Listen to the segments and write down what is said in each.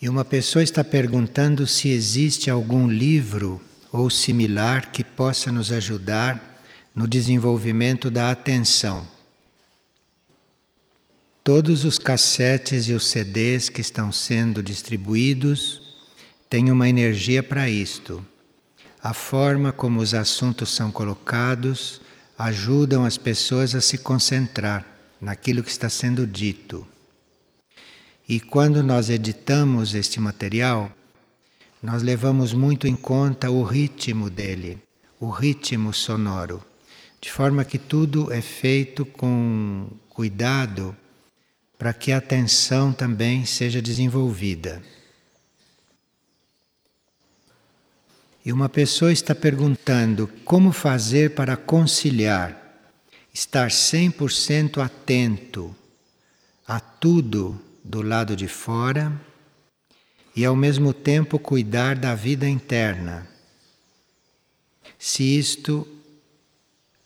E uma pessoa está perguntando se existe algum livro ou similar que possa nos ajudar no desenvolvimento da atenção. Todos os cassetes e os CDs que estão sendo distribuídos têm uma energia para isto. A forma como os assuntos são colocados ajudam as pessoas a se concentrar naquilo que está sendo dito. E quando nós editamos este material, nós levamos muito em conta o ritmo dele, o ritmo sonoro, de forma que tudo é feito com cuidado para que a atenção também seja desenvolvida. E uma pessoa está perguntando como fazer para conciliar, estar 100% atento a tudo do lado de fora e ao mesmo tempo cuidar da vida interna. Se isto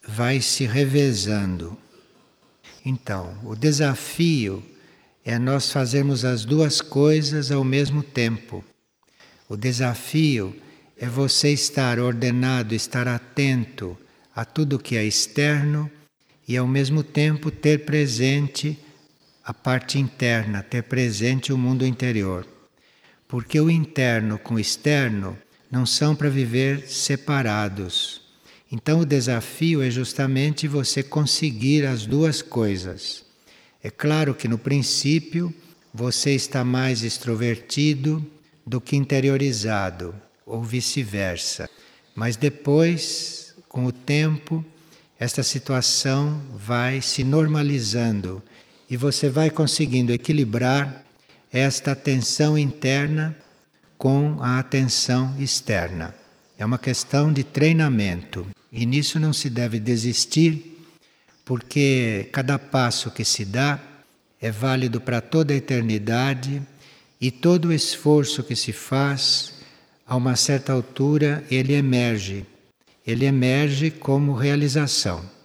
vai se revezando. Então, o desafio é nós fazermos as duas coisas ao mesmo tempo. O desafio é você estar ordenado, estar atento a tudo que é externo e ao mesmo tempo ter presente a parte interna, ter presente o mundo interior. Porque o interno com o externo não são para viver separados. Então o desafio é justamente você conseguir as duas coisas. É claro que no princípio você está mais extrovertido do que interiorizado ou vice-versa. Mas depois, com o tempo, esta situação vai se normalizando e você vai conseguindo equilibrar esta atenção interna com a atenção externa. É uma questão de treinamento e nisso não se deve desistir, porque cada passo que se dá é válido para toda a eternidade e todo o esforço que se faz a uma certa altura, ele emerge. Ele emerge como realização.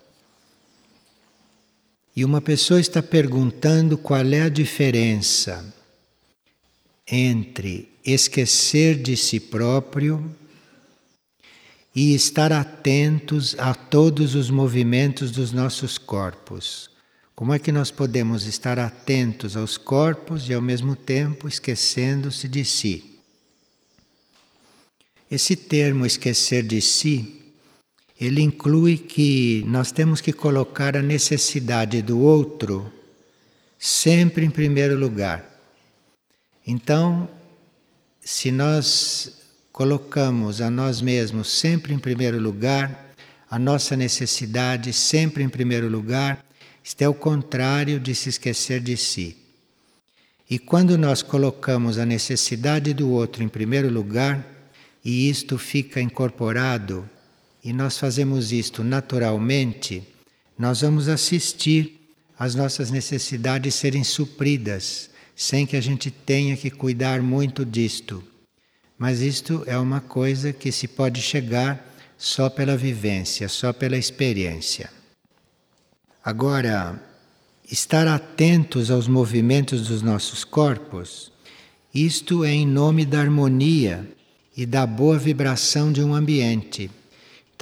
E uma pessoa está perguntando qual é a diferença entre esquecer de si próprio e estar atentos a todos os movimentos dos nossos corpos. Como é que nós podemos estar atentos aos corpos e ao mesmo tempo esquecendo-se de si? Esse termo esquecer de si, ele inclui que nós temos que colocar a necessidade do outro sempre em primeiro lugar. Então, se nós colocamos a nós mesmos sempre em primeiro lugar, a nossa necessidade sempre em primeiro lugar, isto é o contrário de se esquecer de si. E quando nós colocamos a necessidade do outro em primeiro lugar, e isto fica incorporado e nós fazemos isto naturalmente, nós vamos assistir às nossas necessidades serem supridas, sem que a gente tenha que cuidar muito disto. Mas isto é uma coisa que se pode chegar só pela vivência, só pela experiência. Agora, estar atentos aos movimentos dos nossos corpos, isto é em nome da harmonia e da boa vibração de um ambiente.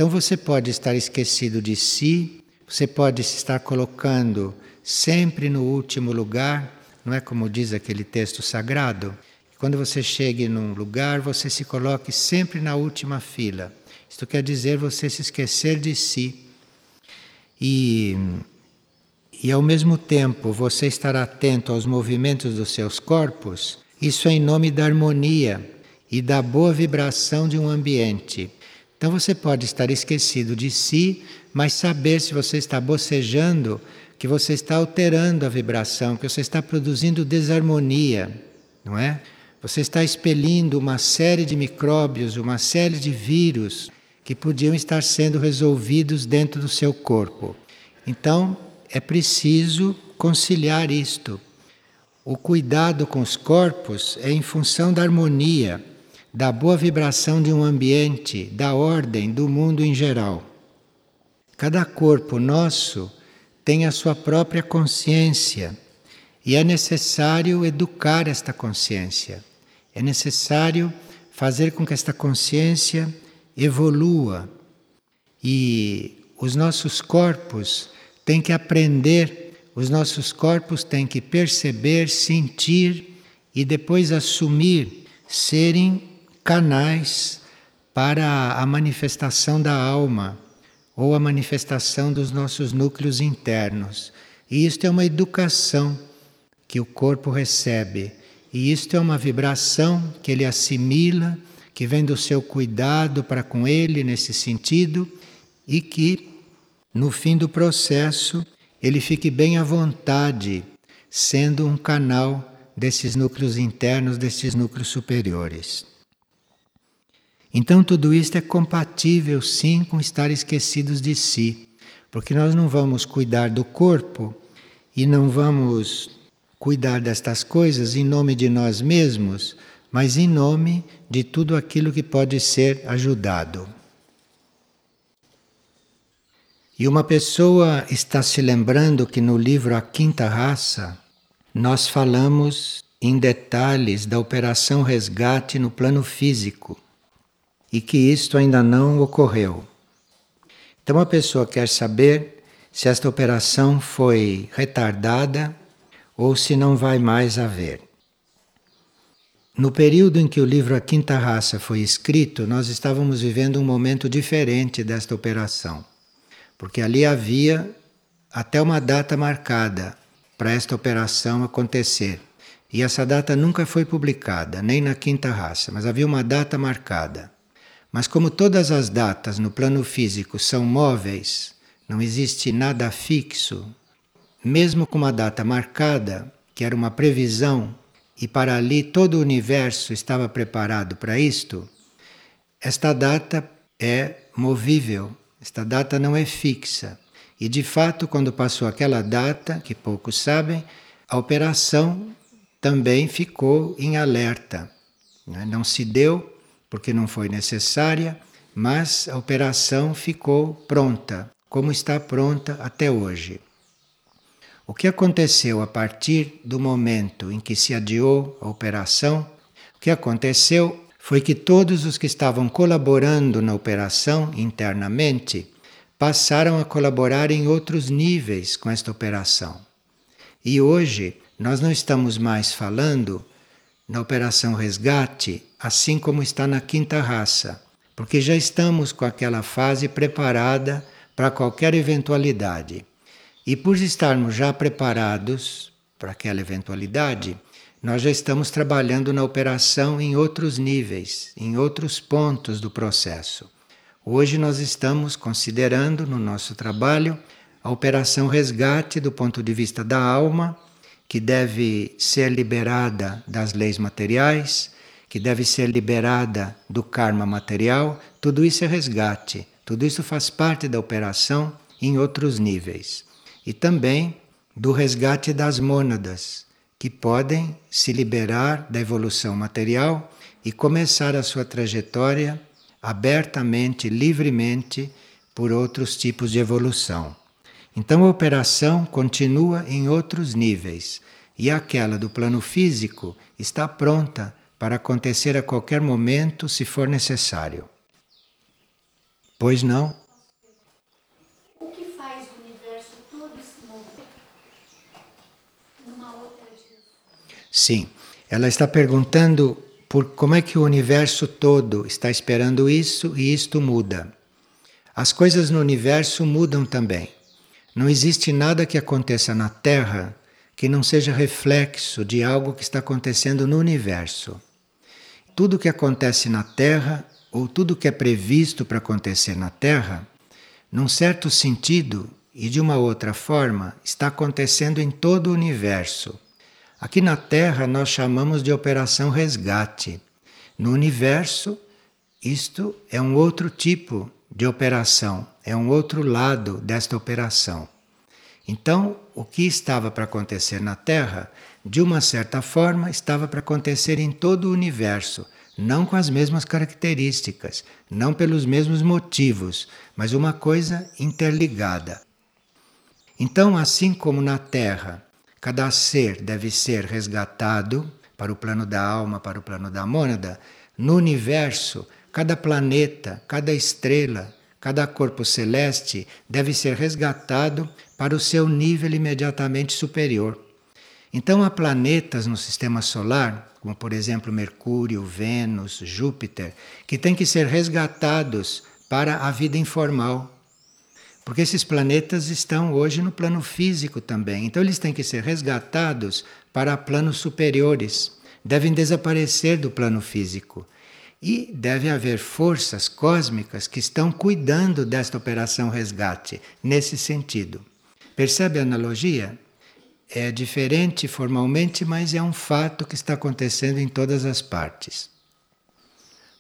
Então você pode estar esquecido de si, você pode se estar colocando sempre no último lugar, não é como diz aquele texto sagrado? Quando você chegue num lugar, você se coloque sempre na última fila. Isto quer dizer você se esquecer de si. E, e ao mesmo tempo você estar atento aos movimentos dos seus corpos, isso é em nome da harmonia e da boa vibração de um ambiente. Então você pode estar esquecido de si, mas saber se você está bocejando, que você está alterando a vibração, que você está produzindo desarmonia, não é? Você está expelindo uma série de micróbios, uma série de vírus que podiam estar sendo resolvidos dentro do seu corpo. Então, é preciso conciliar isto. O cuidado com os corpos é em função da harmonia da boa vibração de um ambiente, da ordem do mundo em geral. Cada corpo nosso tem a sua própria consciência e é necessário educar esta consciência. É necessário fazer com que esta consciência evolua e os nossos corpos têm que aprender, os nossos corpos têm que perceber, sentir e depois assumir serem canais para a manifestação da alma ou a manifestação dos nossos núcleos internos. E isto é uma educação que o corpo recebe. E isto é uma vibração que ele assimila, que vem do seu cuidado para com ele nesse sentido e que, no fim do processo, ele fique bem à vontade, sendo um canal desses núcleos internos, desses núcleos superiores. Então, tudo isto é compatível, sim, com estar esquecidos de si, porque nós não vamos cuidar do corpo e não vamos cuidar destas coisas em nome de nós mesmos, mas em nome de tudo aquilo que pode ser ajudado. E uma pessoa está se lembrando que no livro A Quinta Raça nós falamos em detalhes da operação resgate no plano físico e que isto ainda não ocorreu. Então a pessoa quer saber se esta operação foi retardada ou se não vai mais haver. No período em que o livro A Quinta Raça foi escrito, nós estávamos vivendo um momento diferente desta operação, porque ali havia até uma data marcada para esta operação acontecer. E essa data nunca foi publicada, nem na Quinta Raça, mas havia uma data marcada. Mas, como todas as datas no plano físico são móveis, não existe nada fixo, mesmo com uma data marcada, que era uma previsão, e para ali todo o universo estava preparado para isto, esta data é movível, esta data não é fixa. E de fato, quando passou aquela data, que poucos sabem, a operação também ficou em alerta. Né? Não se deu porque não foi necessária, mas a operação ficou pronta, como está pronta até hoje. O que aconteceu a partir do momento em que se adiou a operação? O que aconteceu foi que todos os que estavam colaborando na operação internamente passaram a colaborar em outros níveis com esta operação. E hoje nós não estamos mais falando na operação resgate, assim como está na quinta raça, porque já estamos com aquela fase preparada para qualquer eventualidade. E por estarmos já preparados para aquela eventualidade, nós já estamos trabalhando na operação em outros níveis, em outros pontos do processo. Hoje nós estamos considerando no nosso trabalho a operação resgate do ponto de vista da alma, que deve ser liberada das leis materiais, que deve ser liberada do karma material, tudo isso é resgate, tudo isso faz parte da operação em outros níveis e também do resgate das mônadas, que podem se liberar da evolução material e começar a sua trajetória abertamente, livremente, por outros tipos de evolução. Então a operação continua em outros níveis e aquela do plano físico está pronta para acontecer a qualquer momento, se for necessário. Pois não? Sim, ela está perguntando por como é que o universo todo está esperando isso e isto muda. As coisas no universo mudam também. Não existe nada que aconteça na Terra que não seja reflexo de algo que está acontecendo no universo. Tudo que acontece na Terra, ou tudo que é previsto para acontecer na Terra, num certo sentido e de uma outra forma, está acontecendo em todo o universo. Aqui na Terra nós chamamos de operação resgate. No universo, isto é um outro tipo de operação, é um outro lado desta operação. Então, o que estava para acontecer na Terra, de uma certa forma, estava para acontecer em todo o universo, não com as mesmas características, não pelos mesmos motivos, mas uma coisa interligada. Então, assim como na Terra Cada ser deve ser resgatado para o plano da alma, para o plano da mônada, no universo, cada planeta, cada estrela, cada corpo celeste deve ser resgatado para o seu nível imediatamente superior. Então, há planetas no sistema solar, como por exemplo Mercúrio, Vênus, Júpiter, que têm que ser resgatados para a vida informal. Porque esses planetas estão hoje no plano físico também. Então, eles têm que ser resgatados para planos superiores. Devem desaparecer do plano físico. E deve haver forças cósmicas que estão cuidando desta operação resgate, nesse sentido. Percebe a analogia? É diferente formalmente, mas é um fato que está acontecendo em todas as partes.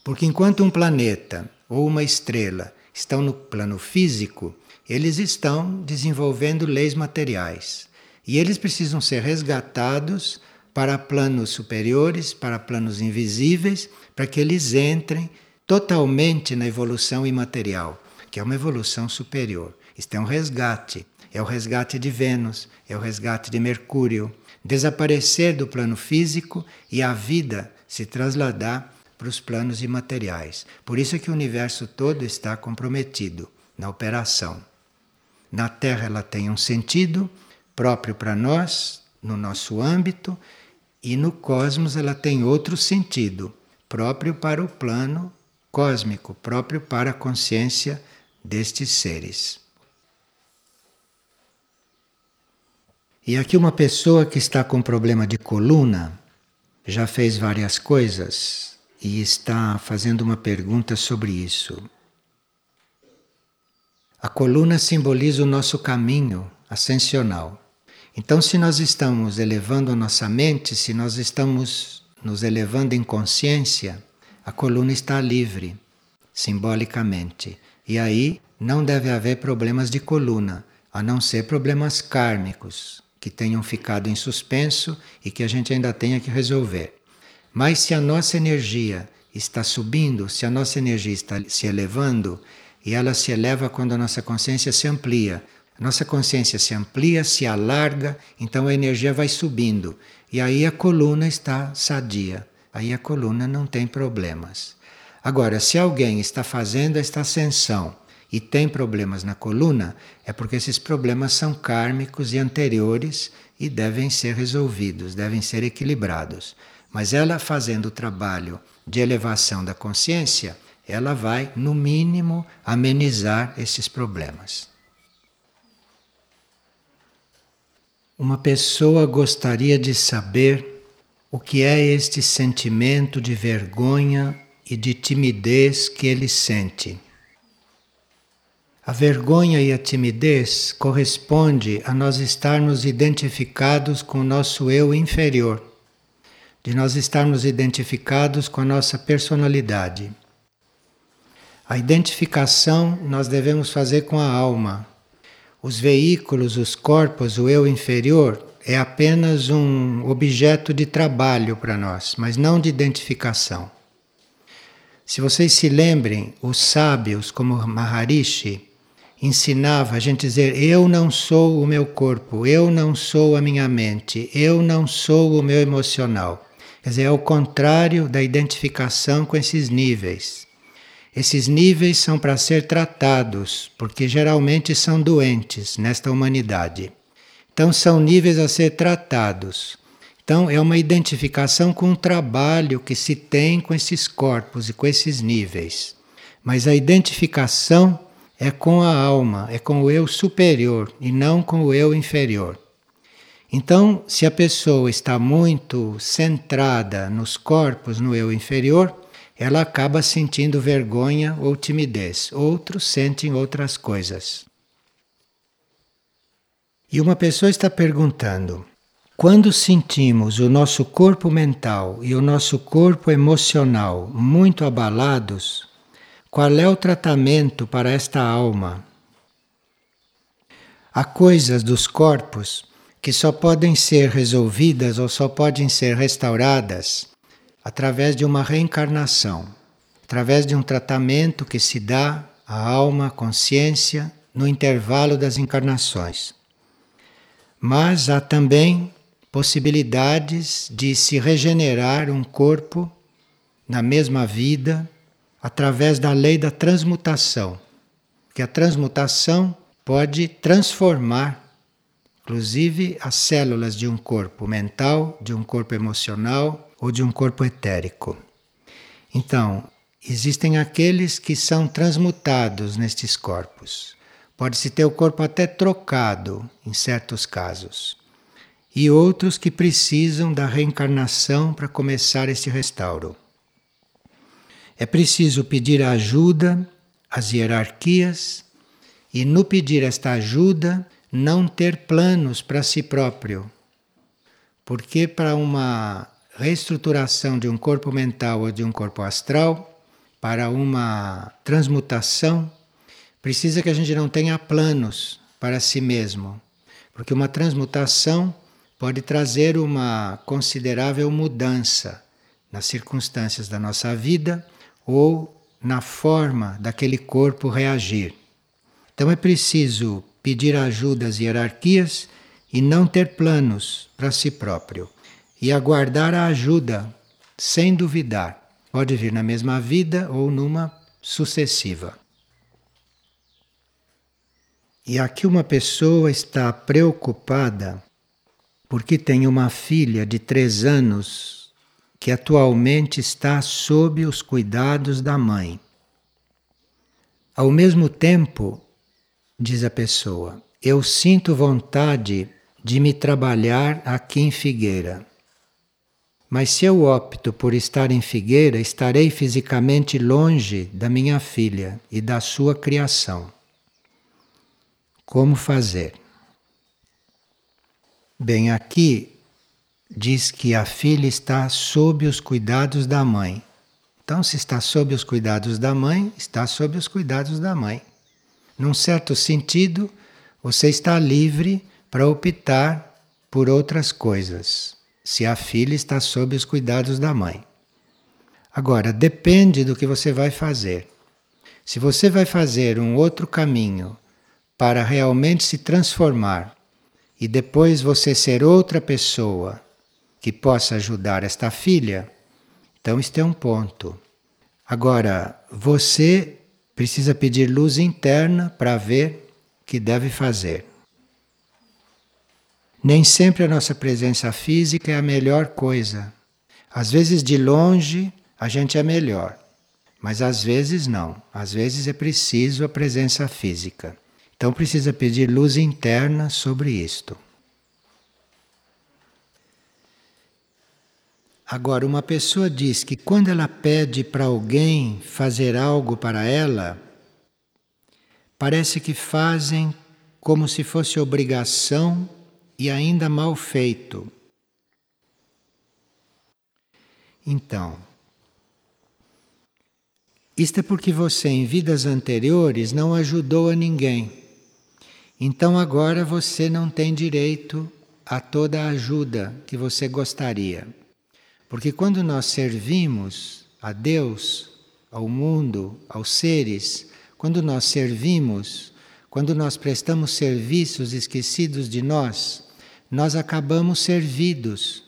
Porque enquanto um planeta ou uma estrela estão no plano físico, eles estão desenvolvendo leis materiais. E eles precisam ser resgatados para planos superiores, para planos invisíveis, para que eles entrem totalmente na evolução imaterial, que é uma evolução superior. Isto é um resgate é o resgate de Vênus, é o resgate de Mercúrio, desaparecer do plano físico e a vida se trasladar para os planos imateriais. Por isso é que o universo todo está comprometido na operação. Na Terra ela tem um sentido próprio para nós, no nosso âmbito, e no cosmos ela tem outro sentido, próprio para o plano cósmico, próprio para a consciência destes seres. E aqui uma pessoa que está com problema de coluna, já fez várias coisas e está fazendo uma pergunta sobre isso. A coluna simboliza o nosso caminho ascensional. Então, se nós estamos elevando a nossa mente, se nós estamos nos elevando em consciência, a coluna está livre, simbolicamente. E aí não deve haver problemas de coluna, a não ser problemas kármicos, que tenham ficado em suspenso e que a gente ainda tenha que resolver. Mas se a nossa energia está subindo, se a nossa energia está se elevando, e ela se eleva quando a nossa consciência se amplia. Nossa consciência se amplia, se alarga, então a energia vai subindo. E aí a coluna está sadia. Aí a coluna não tem problemas. Agora, se alguém está fazendo esta ascensão e tem problemas na coluna, é porque esses problemas são kármicos e anteriores e devem ser resolvidos, devem ser equilibrados. Mas ela fazendo o trabalho de elevação da consciência, ela vai, no mínimo, amenizar esses problemas. Uma pessoa gostaria de saber o que é este sentimento de vergonha e de timidez que ele sente. A vergonha e a timidez corresponde a nós estarmos identificados com o nosso eu inferior, de nós estarmos identificados com a nossa personalidade. A identificação nós devemos fazer com a alma. Os veículos, os corpos, o eu inferior é apenas um objeto de trabalho para nós, mas não de identificação. Se vocês se lembrem, os sábios como Maharishi, ensinava a gente dizer: Eu não sou o meu corpo, eu não sou a minha mente, eu não sou o meu emocional. Quer dizer, é o contrário da identificação com esses níveis. Esses níveis são para ser tratados, porque geralmente são doentes nesta humanidade. Então, são níveis a ser tratados. Então, é uma identificação com o trabalho que se tem com esses corpos e com esses níveis. Mas a identificação é com a alma, é com o eu superior e não com o eu inferior. Então, se a pessoa está muito centrada nos corpos, no eu inferior, ela acaba sentindo vergonha ou timidez. Outros sentem outras coisas. E uma pessoa está perguntando: quando sentimos o nosso corpo mental e o nosso corpo emocional muito abalados, qual é o tratamento para esta alma? Há coisas dos corpos que só podem ser resolvidas ou só podem ser restauradas através de uma reencarnação, através de um tratamento que se dá à alma, à consciência, no intervalo das encarnações. Mas há também possibilidades de se regenerar um corpo na mesma vida através da lei da transmutação. Que a transmutação pode transformar inclusive as células de um corpo mental, de um corpo emocional ou de um corpo etérico. Então, existem aqueles que são transmutados nestes corpos. Pode-se ter o corpo até trocado em certos casos. E outros que precisam da reencarnação para começar este restauro. É preciso pedir ajuda às hierarquias e, no pedir esta ajuda, não ter planos para si próprio. Porque para uma reestruturação de um corpo mental ou de um corpo astral, para uma transmutação, precisa que a gente não tenha planos para si mesmo. Porque uma transmutação pode trazer uma considerável mudança nas circunstâncias da nossa vida ou na forma daquele corpo reagir. Então é preciso pedir ajuda às hierarquias e não ter planos para si próprio. E aguardar a ajuda sem duvidar. Pode vir na mesma vida ou numa sucessiva. E aqui uma pessoa está preocupada porque tem uma filha de três anos que atualmente está sob os cuidados da mãe. Ao mesmo tempo, diz a pessoa, eu sinto vontade de me trabalhar aqui em Figueira. Mas se eu opto por estar em Figueira, estarei fisicamente longe da minha filha e da sua criação. Como fazer? Bem, aqui diz que a filha está sob os cuidados da mãe. Então, se está sob os cuidados da mãe, está sob os cuidados da mãe. Num certo sentido, você está livre para optar por outras coisas, se a filha está sob os cuidados da mãe. Agora, depende do que você vai fazer. Se você vai fazer um outro caminho para realmente se transformar e depois você ser outra pessoa que possa ajudar esta filha, então este é um ponto. Agora, você precisa pedir luz interna para ver o que deve fazer. Nem sempre a nossa presença física é a melhor coisa. Às vezes, de longe, a gente é melhor, mas às vezes não. Às vezes é preciso a presença física. Então, precisa pedir luz interna sobre isto. Agora, uma pessoa diz que quando ela pede para alguém fazer algo para ela, parece que fazem como se fosse obrigação e ainda mal feito. Então, isto é porque você em vidas anteriores não ajudou a ninguém. Então agora você não tem direito a toda a ajuda que você gostaria. Porque quando nós servimos a Deus, ao mundo, aos seres, quando nós servimos, quando nós prestamos serviços esquecidos de nós, nós acabamos servidos.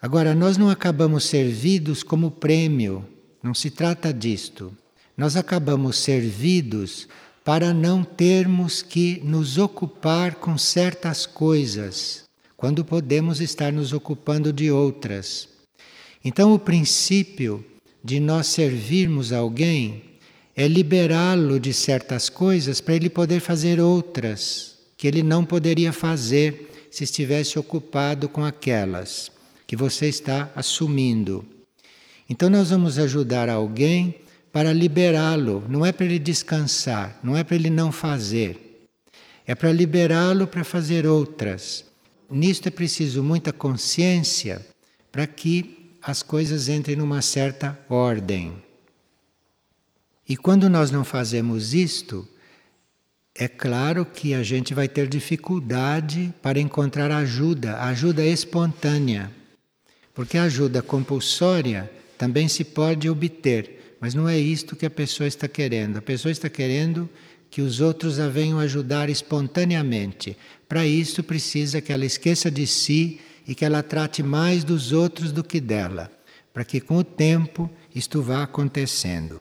Agora, nós não acabamos servidos como prêmio, não se trata disto. Nós acabamos servidos para não termos que nos ocupar com certas coisas, quando podemos estar nos ocupando de outras. Então, o princípio de nós servirmos alguém é liberá-lo de certas coisas para ele poder fazer outras que ele não poderia fazer se estivesse ocupado com aquelas que você está assumindo. Então, nós vamos ajudar alguém para liberá-lo, não é para ele descansar, não é para ele não fazer, é para liberá-lo para fazer outras. Nisto é preciso muita consciência para que as coisas entrem numa certa ordem. E quando nós não fazemos isto, é claro que a gente vai ter dificuldade para encontrar ajuda, ajuda espontânea. Porque ajuda compulsória também se pode obter, mas não é isto que a pessoa está querendo. A pessoa está querendo que os outros a venham ajudar espontaneamente. Para isso precisa que ela esqueça de si e que ela trate mais dos outros do que dela, para que com o tempo isto vá acontecendo.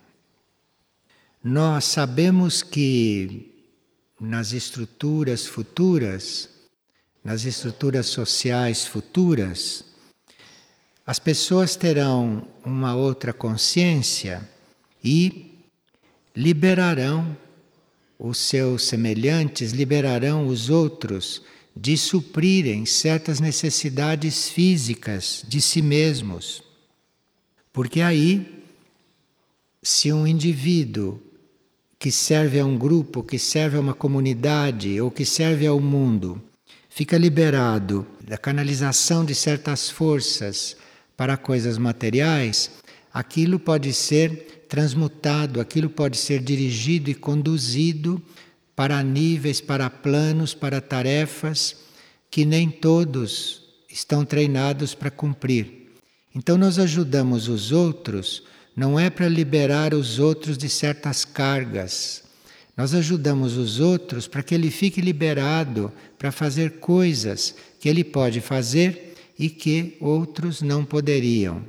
Nós sabemos que nas estruturas futuras, nas estruturas sociais futuras, as pessoas terão uma outra consciência e liberarão os seus semelhantes, liberarão os outros de suprirem certas necessidades físicas de si mesmos. Porque aí, se um indivíduo que serve a um grupo, que serve a uma comunidade ou que serve ao mundo, fica liberado da canalização de certas forças para coisas materiais, aquilo pode ser transmutado, aquilo pode ser dirigido e conduzido para níveis, para planos, para tarefas que nem todos estão treinados para cumprir. Então, nós ajudamos os outros, não é para liberar os outros de certas cargas. Nós ajudamos os outros para que ele fique liberado para fazer coisas que ele pode fazer e que outros não poderiam.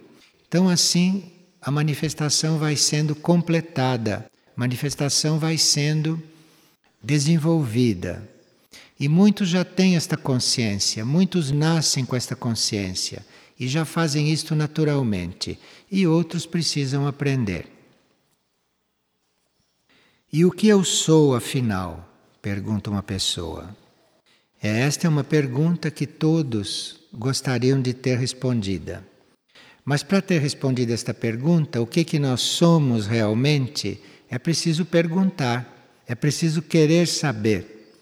Então, assim, a manifestação vai sendo completada, a manifestação vai sendo desenvolvida. E muitos já têm esta consciência, muitos nascem com esta consciência e já fazem isto naturalmente, e outros precisam aprender. E o que eu sou, afinal? pergunta uma pessoa. Esta é uma pergunta que todos gostariam de ter respondida. Mas para ter respondido esta pergunta, o que que nós somos realmente, é preciso perguntar. É preciso querer saber.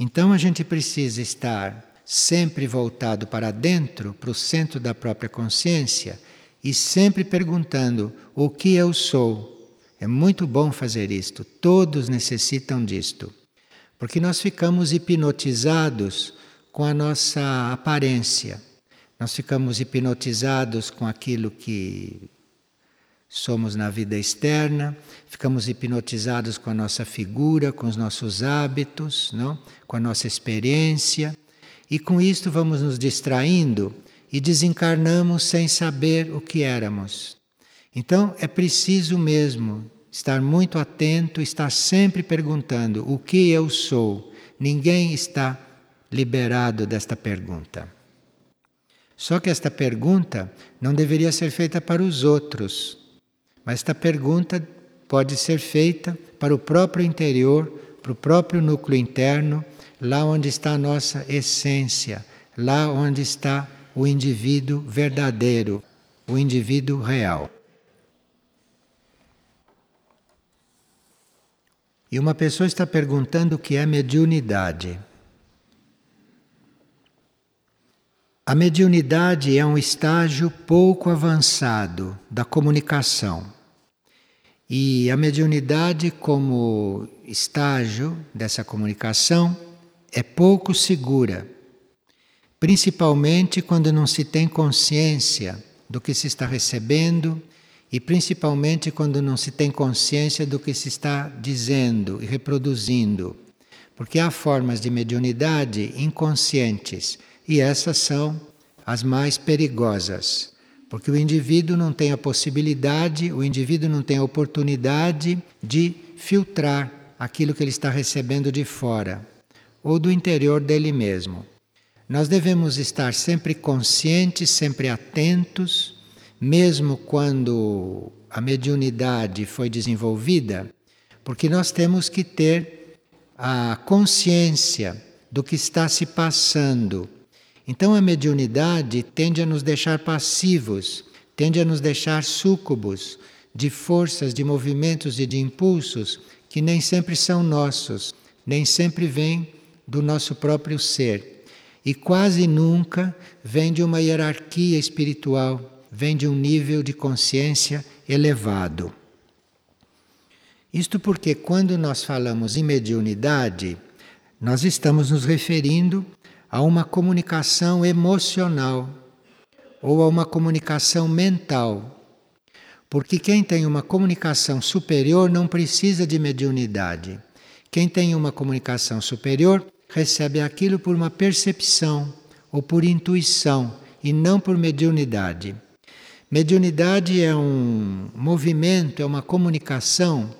Então a gente precisa estar sempre voltado para dentro, para o centro da própria consciência e sempre perguntando: o que eu sou? É muito bom fazer isto, todos necessitam disto. Porque nós ficamos hipnotizados com a nossa aparência. Nós ficamos hipnotizados com aquilo que somos na vida externa, ficamos hipnotizados com a nossa figura, com os nossos hábitos, não? com a nossa experiência, e com isto vamos nos distraindo e desencarnamos sem saber o que éramos. Então é preciso mesmo estar muito atento, estar sempre perguntando o que eu sou. Ninguém está liberado desta pergunta. Só que esta pergunta não deveria ser feita para os outros, mas esta pergunta pode ser feita para o próprio interior, para o próprio núcleo interno, lá onde está a nossa essência, lá onde está o indivíduo verdadeiro, o indivíduo real. E uma pessoa está perguntando o que é mediunidade. A mediunidade é um estágio pouco avançado da comunicação. E a mediunidade, como estágio dessa comunicação, é pouco segura, principalmente quando não se tem consciência do que se está recebendo e principalmente quando não se tem consciência do que se está dizendo e reproduzindo. Porque há formas de mediunidade inconscientes e essas são as mais perigosas, porque o indivíduo não tem a possibilidade, o indivíduo não tem a oportunidade de filtrar aquilo que ele está recebendo de fora ou do interior dele mesmo. Nós devemos estar sempre conscientes, sempre atentos, mesmo quando a mediunidade foi desenvolvida, porque nós temos que ter a consciência do que está se passando então a mediunidade tende a nos deixar passivos, tende a nos deixar súcubos de forças, de movimentos e de impulsos que nem sempre são nossos, nem sempre vêm do nosso próprio ser. E quase nunca vem de uma hierarquia espiritual, vem de um nível de consciência elevado. Isto porque quando nós falamos em mediunidade, nós estamos nos referindo a uma comunicação emocional ou a uma comunicação mental. Porque quem tem uma comunicação superior não precisa de mediunidade. Quem tem uma comunicação superior recebe aquilo por uma percepção, ou por intuição e não por mediunidade. Mediunidade é um movimento, é uma comunicação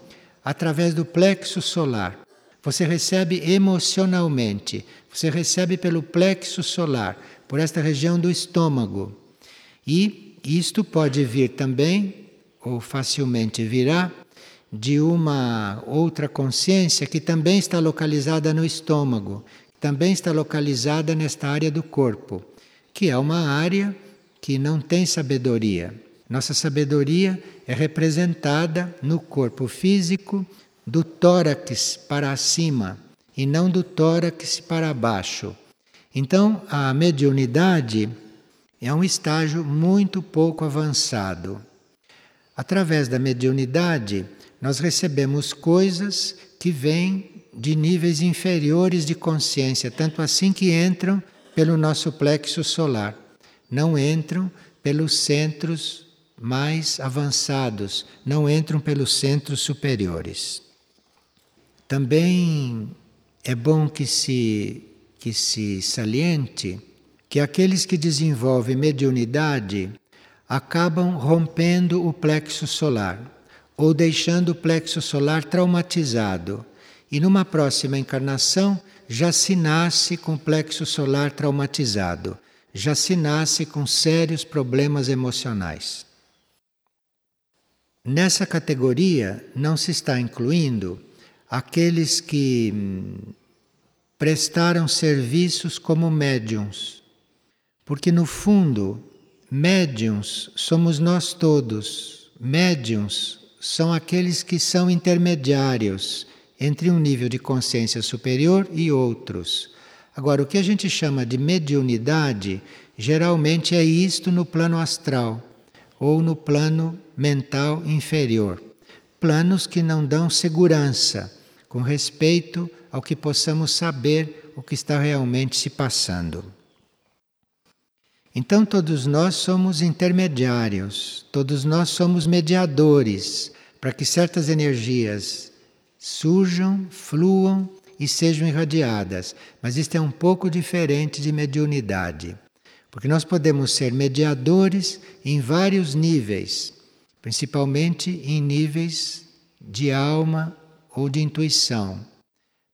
através do plexo solar. Você recebe emocionalmente, você recebe pelo plexo solar, por esta região do estômago. E isto pode vir também, ou facilmente virá, de uma outra consciência que também está localizada no estômago, também está localizada nesta área do corpo, que é uma área que não tem sabedoria. Nossa sabedoria é representada no corpo físico do tórax para cima e não do tórax para baixo. Então, a mediunidade é um estágio muito pouco avançado. Através da mediunidade, nós recebemos coisas que vêm de níveis inferiores de consciência, tanto assim que entram pelo nosso plexo solar não entram pelos centros mais avançados, não entram pelos centros superiores. Também é bom que se, que se saliente que aqueles que desenvolvem mediunidade acabam rompendo o plexo solar ou deixando o plexo solar traumatizado. E numa próxima encarnação já se nasce com o plexo solar traumatizado já se nasce com sérios problemas emocionais. Nessa categoria não se está incluindo aqueles que hum, prestaram serviços como médiums, porque no fundo, médiums somos nós todos. Médiums são aqueles que são intermediários entre um nível de consciência superior e outros. Agora, o que a gente chama de mediunidade, geralmente é isto no plano astral ou no plano mental inferior. Planos que não dão segurança com respeito ao que possamos saber o que está realmente se passando. Então, todos nós somos intermediários, todos nós somos mediadores para que certas energias surjam, fluam e sejam irradiadas. Mas isto é um pouco diferente de mediunidade, porque nós podemos ser mediadores em vários níveis, principalmente em níveis de alma ou de intuição.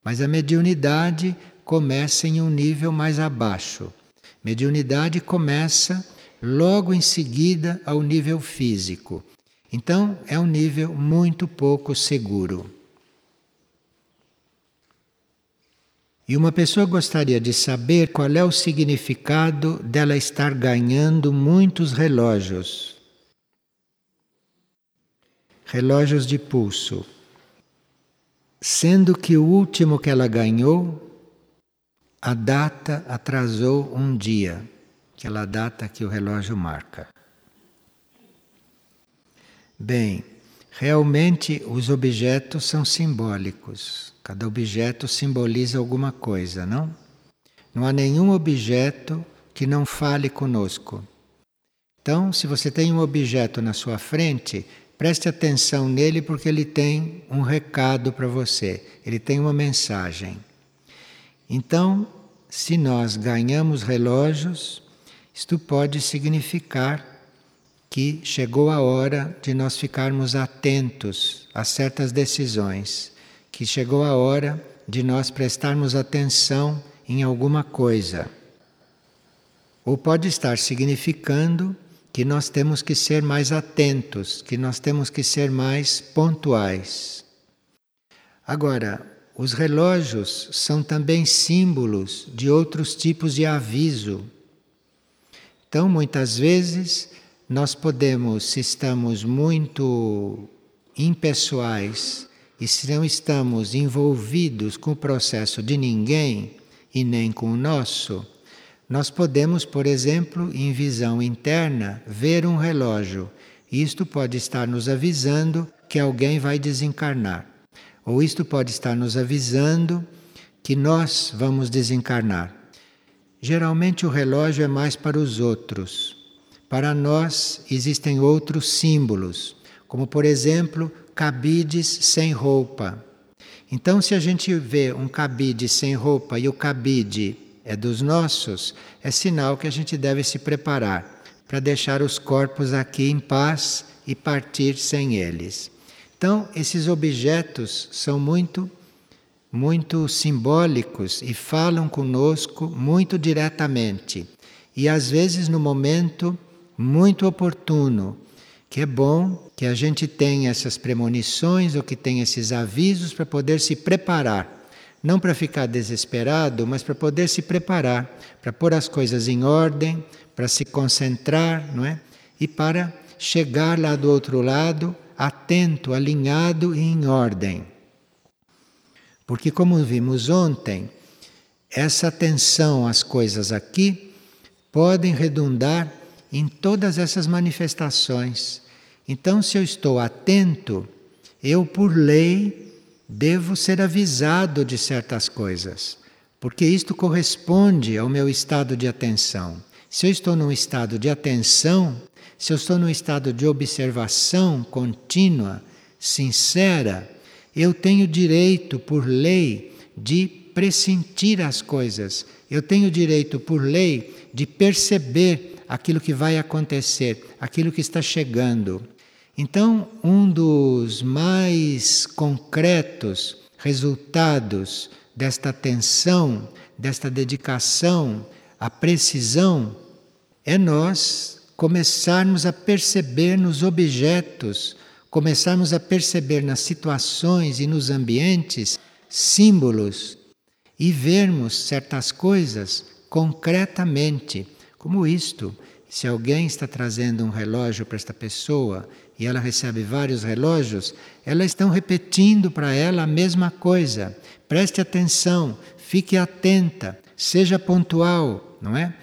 Mas a mediunidade começa em um nível mais abaixo. Mediunidade começa logo em seguida ao nível físico. Então, é um nível muito pouco seguro. E uma pessoa gostaria de saber qual é o significado dela estar ganhando muitos relógios. Relógios de pulso. Sendo que o último que ela ganhou, a data atrasou um dia, aquela data que o relógio marca. Bem, realmente os objetos são simbólicos. Cada objeto simboliza alguma coisa, não? Não há nenhum objeto que não fale conosco. Então, se você tem um objeto na sua frente, preste atenção nele porque ele tem um recado para você, ele tem uma mensagem. Então, se nós ganhamos relógios, isto pode significar que chegou a hora de nós ficarmos atentos a certas decisões que chegou a hora de nós prestarmos atenção em alguma coisa. Ou pode estar significando que nós temos que ser mais atentos, que nós temos que ser mais pontuais. Agora, os relógios são também símbolos de outros tipos de aviso. Então, muitas vezes, nós podemos, se estamos muito impessoais e se não estamos envolvidos com o processo de ninguém e nem com o nosso, nós podemos, por exemplo, em visão interna, ver um relógio. Isto pode estar nos avisando que alguém vai desencarnar. Ou isto pode estar nos avisando que nós vamos desencarnar. Geralmente o relógio é mais para os outros. Para nós existem outros símbolos, como por exemplo cabides sem roupa. Então, se a gente vê um cabide sem roupa e o cabide é dos nossos, é sinal que a gente deve se preparar para deixar os corpos aqui em paz e partir sem eles. Então, esses objetos são muito muito simbólicos e falam conosco muito diretamente. E às vezes no momento muito oportuno, que é bom que a gente tenha essas premonições ou que tenha esses avisos para poder se preparar. Não para ficar desesperado, mas para poder se preparar, para pôr as coisas em ordem, para se concentrar, não é? E para chegar lá do outro lado atento, alinhado e em ordem. Porque, como vimos ontem, essa atenção às coisas aqui podem redundar em todas essas manifestações. Então, se eu estou atento, eu, por lei, devo ser avisado de certas coisas, porque isto corresponde ao meu estado de atenção. Se eu estou num estado de atenção, se eu estou num estado de observação contínua, sincera, eu tenho direito, por lei, de pressentir as coisas. Eu tenho direito, por lei, de perceber aquilo que vai acontecer, aquilo que está chegando. Então, um dos mais concretos resultados desta atenção, desta dedicação à precisão, é nós começarmos a perceber nos objetos começarmos a perceber nas situações e nos ambientes símbolos e vermos certas coisas concretamente, como isto. Se alguém está trazendo um relógio para esta pessoa e ela recebe vários relógios, elas estão repetindo para ela a mesma coisa. Preste atenção, fique atenta, seja pontual, não é?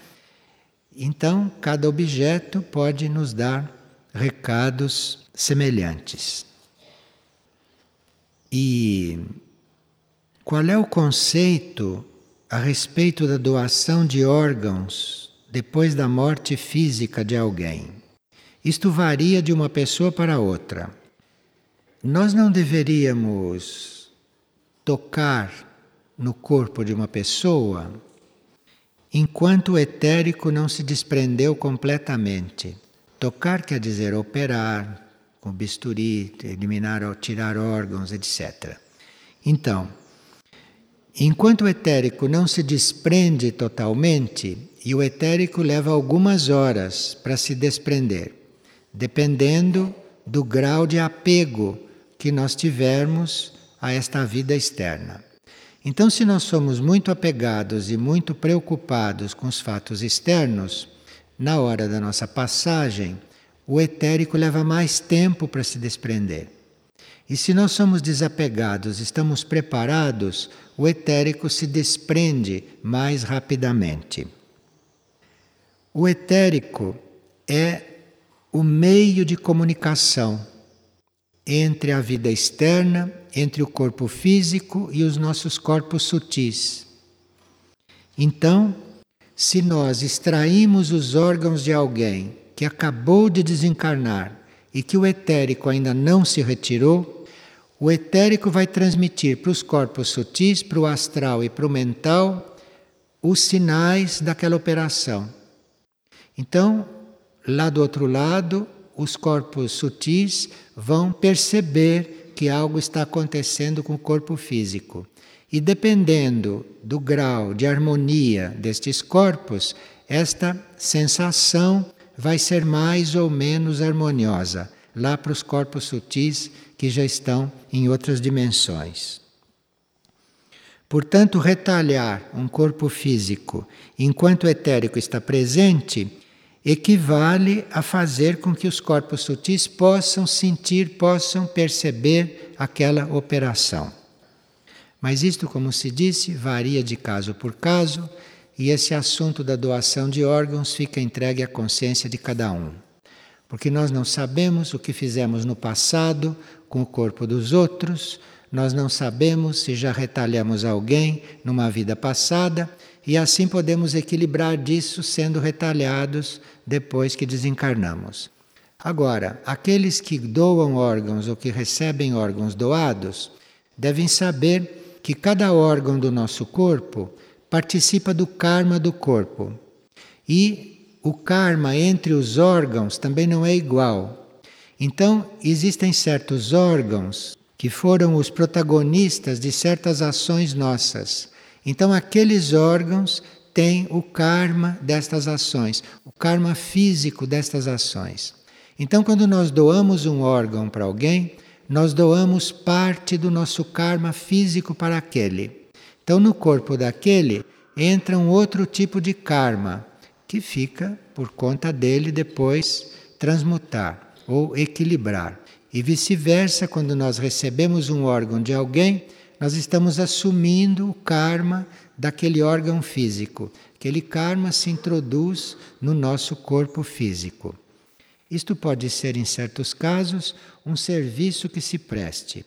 Então, cada objeto pode nos dar recados semelhantes. E qual é o conceito a respeito da doação de órgãos depois da morte física de alguém? Isto varia de uma pessoa para outra. Nós não deveríamos tocar no corpo de uma pessoa enquanto o etérico não se desprendeu completamente. Tocar quer dizer operar, com bisturi, eliminar ou tirar órgãos, etc. Então, enquanto o etérico não se desprende totalmente, e o etérico leva algumas horas para se desprender, dependendo do grau de apego que nós tivermos a esta vida externa. Então, se nós somos muito apegados e muito preocupados com os fatos externos, na hora da nossa passagem, o etérico leva mais tempo para se desprender. E se nós somos desapegados, estamos preparados, o etérico se desprende mais rapidamente. O etérico é o meio de comunicação entre a vida externa, entre o corpo físico e os nossos corpos sutis. Então, se nós extraímos os órgãos de alguém que acabou de desencarnar e que o etérico ainda não se retirou, o etérico vai transmitir para os corpos sutis, para o astral e para o mental, os sinais daquela operação. Então, lá do outro lado, os corpos sutis vão perceber que algo está acontecendo com o corpo físico. E dependendo do grau de harmonia destes corpos, esta sensação vai ser mais ou menos harmoniosa lá para os corpos sutis que já estão em outras dimensões. Portanto, retalhar um corpo físico enquanto o etérico está presente equivale a fazer com que os corpos sutis possam sentir, possam perceber aquela operação. Mas isto, como se disse, varia de caso por caso e esse assunto da doação de órgãos fica entregue à consciência de cada um. Porque nós não sabemos o que fizemos no passado com o corpo dos outros, nós não sabemos se já retalhamos alguém numa vida passada, e assim podemos equilibrar disso sendo retalhados depois que desencarnamos. Agora, aqueles que doam órgãos ou que recebem órgãos doados devem saber que cada órgão do nosso corpo participa do karma do corpo. E o karma entre os órgãos também não é igual. Então, existem certos órgãos que foram os protagonistas de certas ações nossas. Então, aqueles órgãos têm o karma destas ações, o karma físico destas ações. Então, quando nós doamos um órgão para alguém, nós doamos parte do nosso karma físico para aquele. Então, no corpo daquele entra um outro tipo de karma que fica por conta dele depois transmutar ou equilibrar. E vice-versa, quando nós recebemos um órgão de alguém, nós estamos assumindo o karma daquele órgão físico. Aquele karma se introduz no nosso corpo físico. Isto pode ser, em certos casos, um serviço que se preste.